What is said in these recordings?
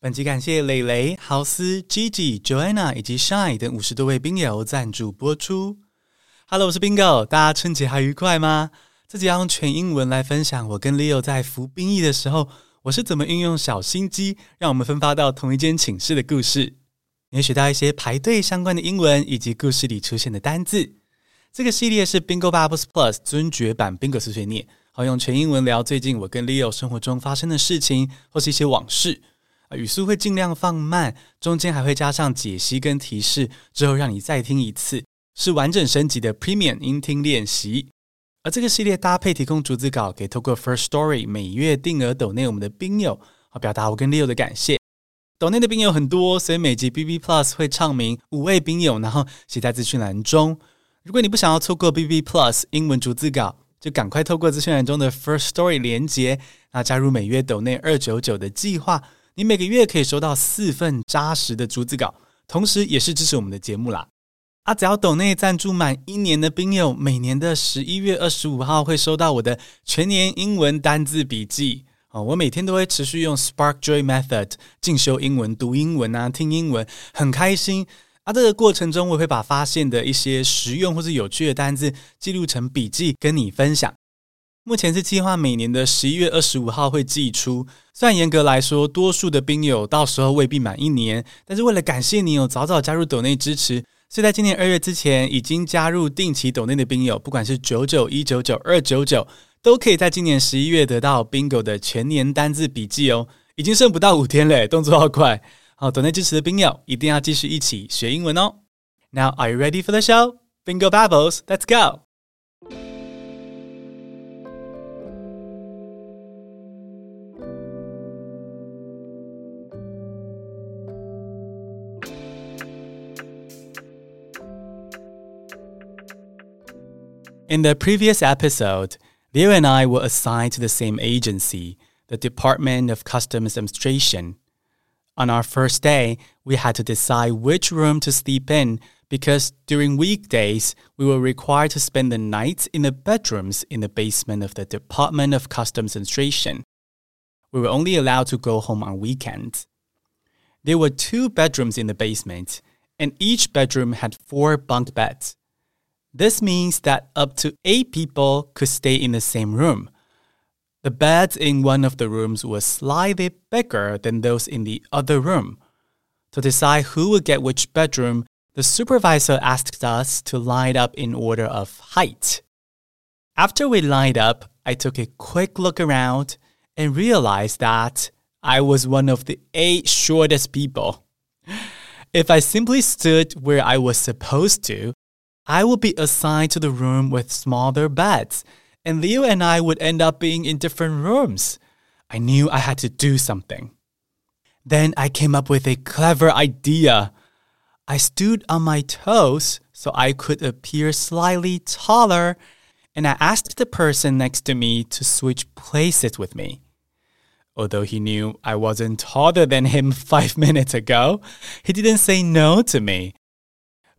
本集感谢蕾蕾、豪斯、Gigi、Joanna 以及 Shine 等五十多位宾友赞助播出。Hello，我是 Bingo，大家春节还愉快吗？这集要用全英文来分享我跟 Leo 在服兵役的时候，我是怎么运用小心机让我们分发到同一间寝室的故事。你会学到一些排队相关的英文以及故事里出现的单字。这个系列是 Bingo Bubbles Plus 尊爵版 Bingo 碎碎念，好用全英文聊最近我跟 Leo 生活中发生的事情或是一些往事。语速会尽量放慢，中间还会加上解析跟提示，之后让你再听一次，是完整升级的 Premium 音听练习。而这个系列搭配提供逐字稿，给透过 First Story 每月定额抖内我们的宾友，好表达我跟 Leo 的感谢。抖内的宾友很多，所以每集 BB Plus 会唱名五位宾友，然后写在资讯栏中。如果你不想要错过 BB Plus 英文逐字稿，就赶快透过资讯栏中的 First Story 连接，那加入每月抖内二九九的计划。你每个月可以收到四份扎实的逐字稿，同时也是支持我们的节目啦。啊，只要抖内赞助满一年的宾友，每年的十一月二十五号会收到我的全年英文单字笔记。哦，我每天都会持续用 Spark Joy Method 进修英文、读英文啊、听英文，很开心。啊，这个过程中我会把发现的一些实用或是有趣的单字记录成笔记，跟你分享。目前是计划每年的十一月二十五号会寄出。虽然严格来说，多数的兵友到时候未必满一年，但是为了感谢你有早早加入抖内支持，所以在今年二月之前已经加入定期抖内的兵友，不管是九九、一九九、二九九，都可以在今年十一月得到 Bingo 的全年单字笔记哦。已经剩不到五天嘞，动作好快！好，抖内支持的兵友一定要继续一起学英文哦。Now are you ready for the show? Bingo Babbles, let's go! In the previous episode, Leo and I were assigned to the same agency, the Department of Customs Administration. On our first day, we had to decide which room to sleep in because during weekdays, we were required to spend the night in the bedrooms in the basement of the Department of Customs Administration. We were only allowed to go home on weekends. There were two bedrooms in the basement, and each bedroom had four bunk beds. This means that up to eight people could stay in the same room. The beds in one of the rooms were slightly bigger than those in the other room. To decide who would get which bedroom, the supervisor asked us to line up in order of height. After we lined up, I took a quick look around and realized that I was one of the eight shortest people. If I simply stood where I was supposed to, I would be assigned to the room with smaller beds, and Leo and I would end up being in different rooms. I knew I had to do something. Then I came up with a clever idea. I stood on my toes so I could appear slightly taller, and I asked the person next to me to switch places with me. Although he knew I wasn't taller than him five minutes ago, he didn't say no to me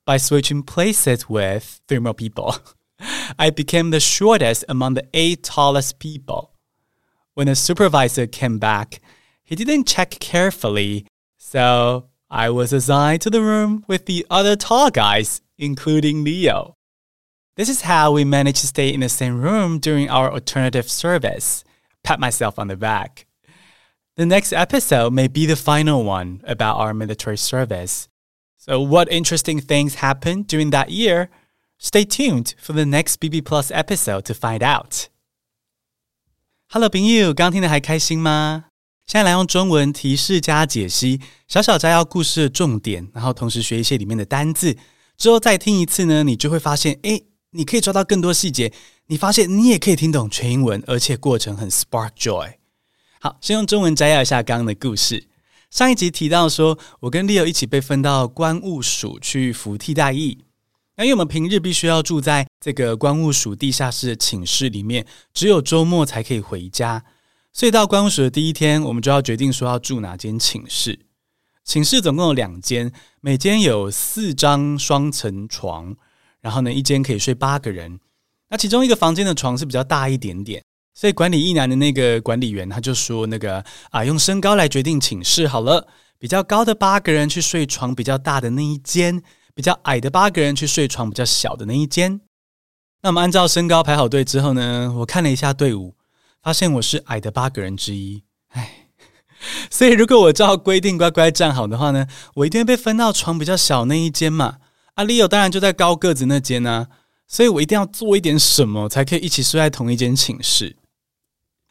by switching places with three more people. I became the shortest among the eight tallest people. When the supervisor came back, he didn't check carefully, so I was assigned to the room with the other tall guys, including Leo. This is how we managed to stay in the same room during our alternative service. Pat myself on the back. The next episode may be the final one about our military service. So, what interesting things happened during that year? Stay tuned for the next BB Plus episode to find out. Hello，朋友，刚听的还开心吗？现在来用中文提示加解析，小小摘要故事的重点，然后同时学一些里面的单字。之后再听一次呢，你就会发现，诶，你可以抓到更多细节。你发现你也可以听懂全英文，而且过程很 spark joy。好，先用中文摘要一下刚刚的故事。 上一集提到说，我跟 Leo 一起被分到关务署去服替代役。那因为我们平日必须要住在这个关务署地下室的寝室里面，只有周末才可以回家。所以到关务署的第一天，我们就要决定说要住哪间寝室。寝室总共有两间，每间有四张双层床，然后呢，一间可以睡八个人。那其中一个房间的床是比较大一点点。所以管理一男的那个管理员他就说：“那个啊，用身高来决定寝室好了，比较高的八个人去睡床比较大的那一间，比较矮的八个人去睡床比较小的那一间。”那我们按照身高排好队之后呢，我看了一下队伍，发现我是矮的八个人之一。唉，所以如果我照规定乖乖站好的话呢，我一定会被分到床比较小那一间嘛。阿 Leo 当然就在高个子那间呢、啊。所以我一定要做一点什么，才可以一起睡在同一间寝室。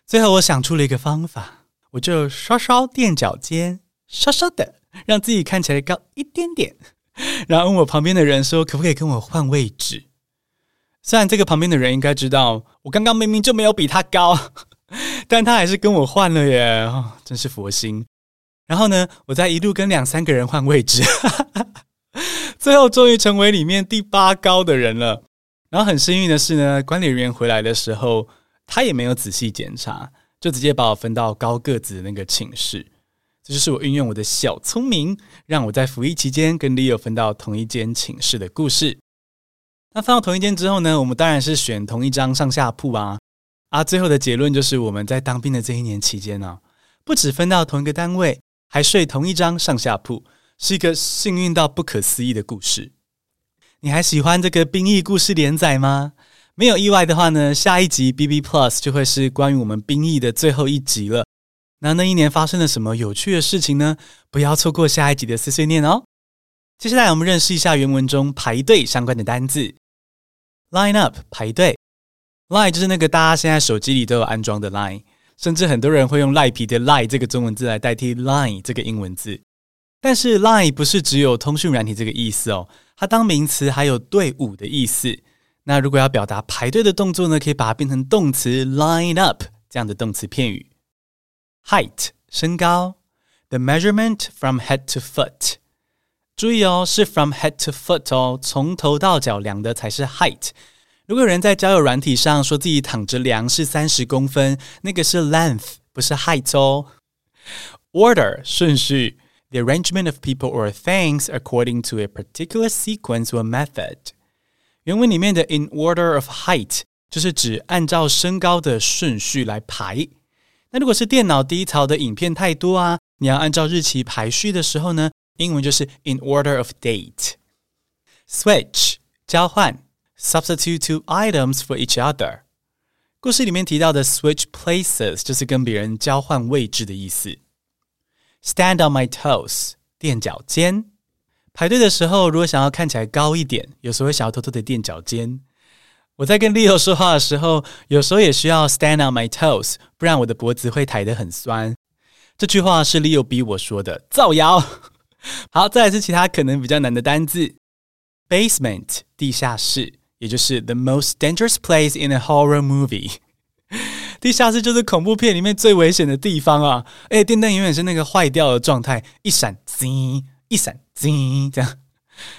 最后我想出了一个方法，我就稍稍垫脚尖，稍稍的让自己看起来高一点点，然后问我旁边的人说：“可不可以跟我换位置？”虽然这个旁边的人应该知道，我刚刚明明就没有比他高，但他还是跟我换了耶，真是佛心。然后呢，我再一路跟两三个人换位置，最后终于成为里面第八高的人了。然后很幸运的是呢，管理人员回来的时候，他也没有仔细检查，就直接把我分到高个子的那个寝室。这就是我运用我的小聪明，让我在服役期间跟 Leo 分到同一间寝室的故事。那分到同一间之后呢，我们当然是选同一张上下铺啊。啊，最后的结论就是我们在当兵的这一年期间呢，不止分到同一个单位，还睡同一张上下铺，是一个幸运到不可思议的故事。你还喜欢这个兵役故事连载吗？没有意外的话呢，下一集 BB Plus 就会是关于我们兵役的最后一集了。那那一年发生了什么有趣的事情呢？不要错过下一集的碎碎念哦。接下来我们认识一下原文中排队相关的单字。Line up 排队，Line 就是那个大家现在手机里都有安装的 Line，甚至很多人会用赖皮的赖这个中文字来代替 Line 这个英文字。但是 Line 不是只有通讯软体这个意思哦。它当名词还有队伍的意思。那如果要表达排队的动作呢，可以把它变成动词 line up 这样的动词片语。Height 身高，the measurement from head to foot。注意哦，是 from head to foot 哦，从头到脚量的才是 height。如果有人在交友软体上说自己躺着量是三十公分，那个是 length，不是 height 哦。Order 顺序。The arrangement of people or things according to a particular sequence or method。原文里面的 in order of height 就是指按照身高的顺序来排。那如果是电脑低潮的影片太多啊，你要按照日期排序的时候呢，英文就是 in order of date。Switch 交换，substitute two items for each other。故事里面提到的 switch places 就是跟别人交换位置的意思。Stand on my toes，垫脚尖。 排队的时候，如果想要看起来高一点，有时候会想要偷偷的垫脚尖。我在跟 Leo 说话的时候，有时候也需要 stand on my toes，不然我的脖子会抬得很酸。这句话是 Leo 逼我说的，造谣。好，再来是其他可能比较难的单字。Basement，地下室，也就是 the most dangerous place in a horror movie。地下室就是恐怖片里面最危险的地方啊！哎，电灯永远是那个坏掉的状态，一闪滋，一闪滋这样。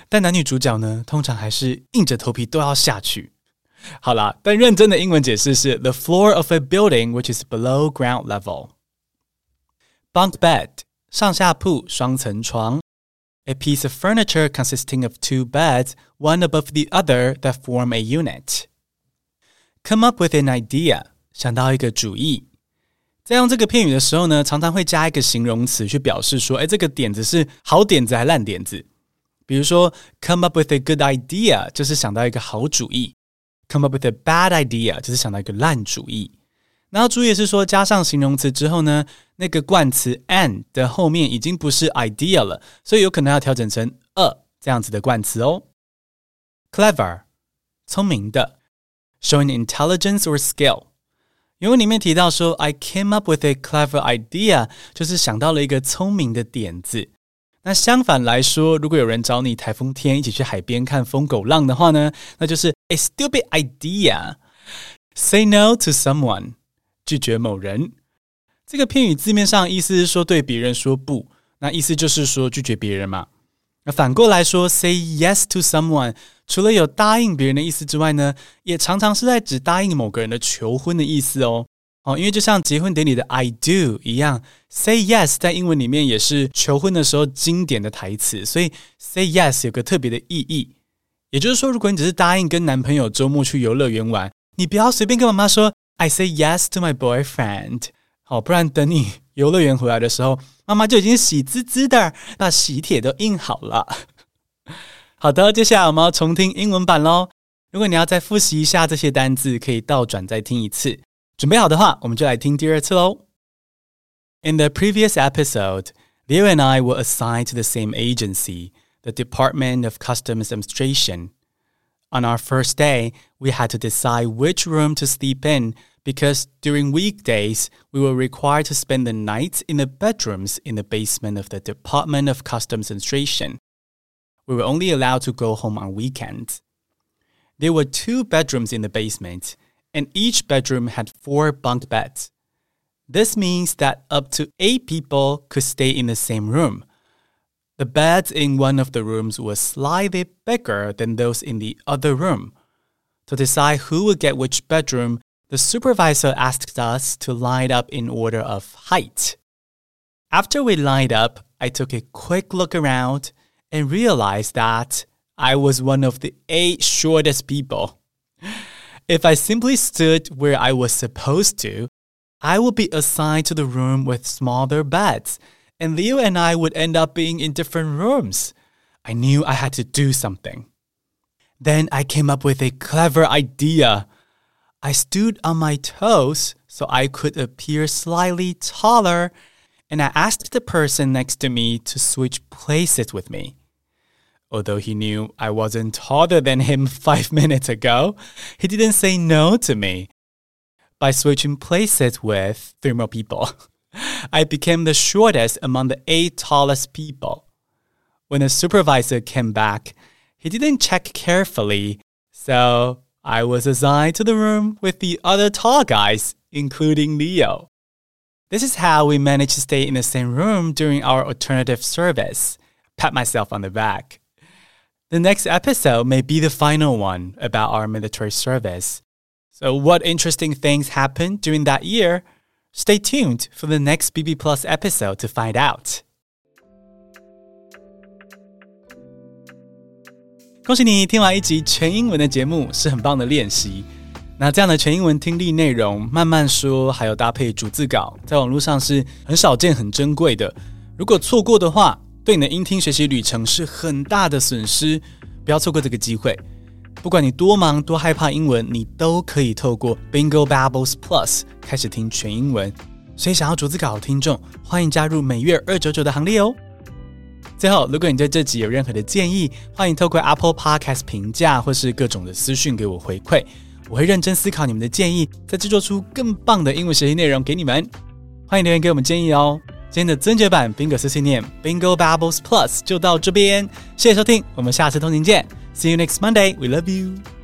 但男女主角呢，通常还是硬着头皮都要下去。好啦，但认真的英文解释是：the floor of a building which is below ground level。Bunk bed 上下铺双层床，a piece of furniture consisting of two beds, one above the other that form a unit。Come up with an idea。想到一个主意， 在用这个片语的时候呢，常常会加一个形容词去表示说，哎，这个点子是好点子还是烂点子？比如说，come up with a good idea 就是想到一个好主意，come up with a bad idea 就是想到一个烂主意。然后注意是说，加上形容词之后呢，那个冠词 an 的后面已经不是 idea 了，所以有可能要调整成 a 这样子的冠词哦。Clever，聪明的，showing intelligence or skill。原文里面提到说，I came up with a clever idea，就是想到了一个聪明的点子。那相反来说，如果有人找你台风天一起去海边看疯狗浪的话呢，那就是 a stupid idea。Say no to someone，拒绝某人。这个片语字面上意思是说对别人说不，那意思就是说拒绝别人嘛。那反过来说，say yes to someone。除了有答应别人的意思之外呢，也常常是在指答应某个人的求婚的意思哦。哦，因为就像结婚典礼的 I do 一样，say yes 在英文里面也是求婚的时候经典的台词，所以 say yes 有个特别的意义。也就是说，如果你只是答应跟男朋友周末去游乐园玩，你不要随便跟妈妈说 I say yes to my boyfriend。好，不然等你游乐园回来的时候，妈妈就已经喜滋滋的把喜帖都印好了。好的，接下来我们要重听英文版喽。如果你要再复习一下这些单字，可以倒转再听一次。准备好的话，我们就来听第二次喽。In the previous episode, Leo and I were assigned to the same agency, the Department of Customs Administration. On our first day, we had to decide which room to sleep in because during weekdays, we were required to spend the night in the bedrooms in the basement of the Department of Customs Administration. We were only allowed to go home on weekends. There were two bedrooms in the basement, and each bedroom had four bunk beds. This means that up to eight people could stay in the same room. The beds in one of the rooms were slightly bigger than those in the other room. To decide who would get which bedroom, the supervisor asked us to line up in order of height. After we lined up, I took a quick look around and realized that I was one of the eight shortest people. If I simply stood where I was supposed to, I would be assigned to the room with smaller beds and Leo and I would end up being in different rooms. I knew I had to do something. Then I came up with a clever idea. I stood on my toes so I could appear slightly taller, and I asked the person next to me to switch places with me. Although he knew I wasn't taller than him five minutes ago, he didn't say no to me. By switching places with three more people, I became the shortest among the eight tallest people. When the supervisor came back, he didn't check carefully, so I was assigned to the room with the other tall guys, including Leo. This is how we managed to stay in the same room during our alternative service. Pat myself on the back. The next episode may be the final one about our military service. So, what interesting things happened during that year? Stay tuned for the next BB Plus episode to find out. 恭喜你听完一集全英文的节目，是很棒的练习。 那这样的全英文听力内容，慢慢说，还有搭配逐字稿，在网络上是很少见、很珍贵的。如果错过的话，对你的英听学习旅程是很大的损失。不要错过这个机会。不管你多忙多害怕英文，你都可以透过 Bingo Babbles Plus 开始听全英文。所以想要逐字稿的听众，欢迎加入每月二九九的行列哦。最后，如果你对这集有任何的建议，欢迎透过 Apple Podcast 评价或是各种的私讯给我回馈，我会认真思考你们的建议，再制作出更棒的英文学习内容给你们。欢迎留言给我们建议哦。今天的增节版 Bingo 碎碎念 Bingo Bubbles Plus 就到这边，谢谢收听，我们下次通勤见。See you next Monday. We love you.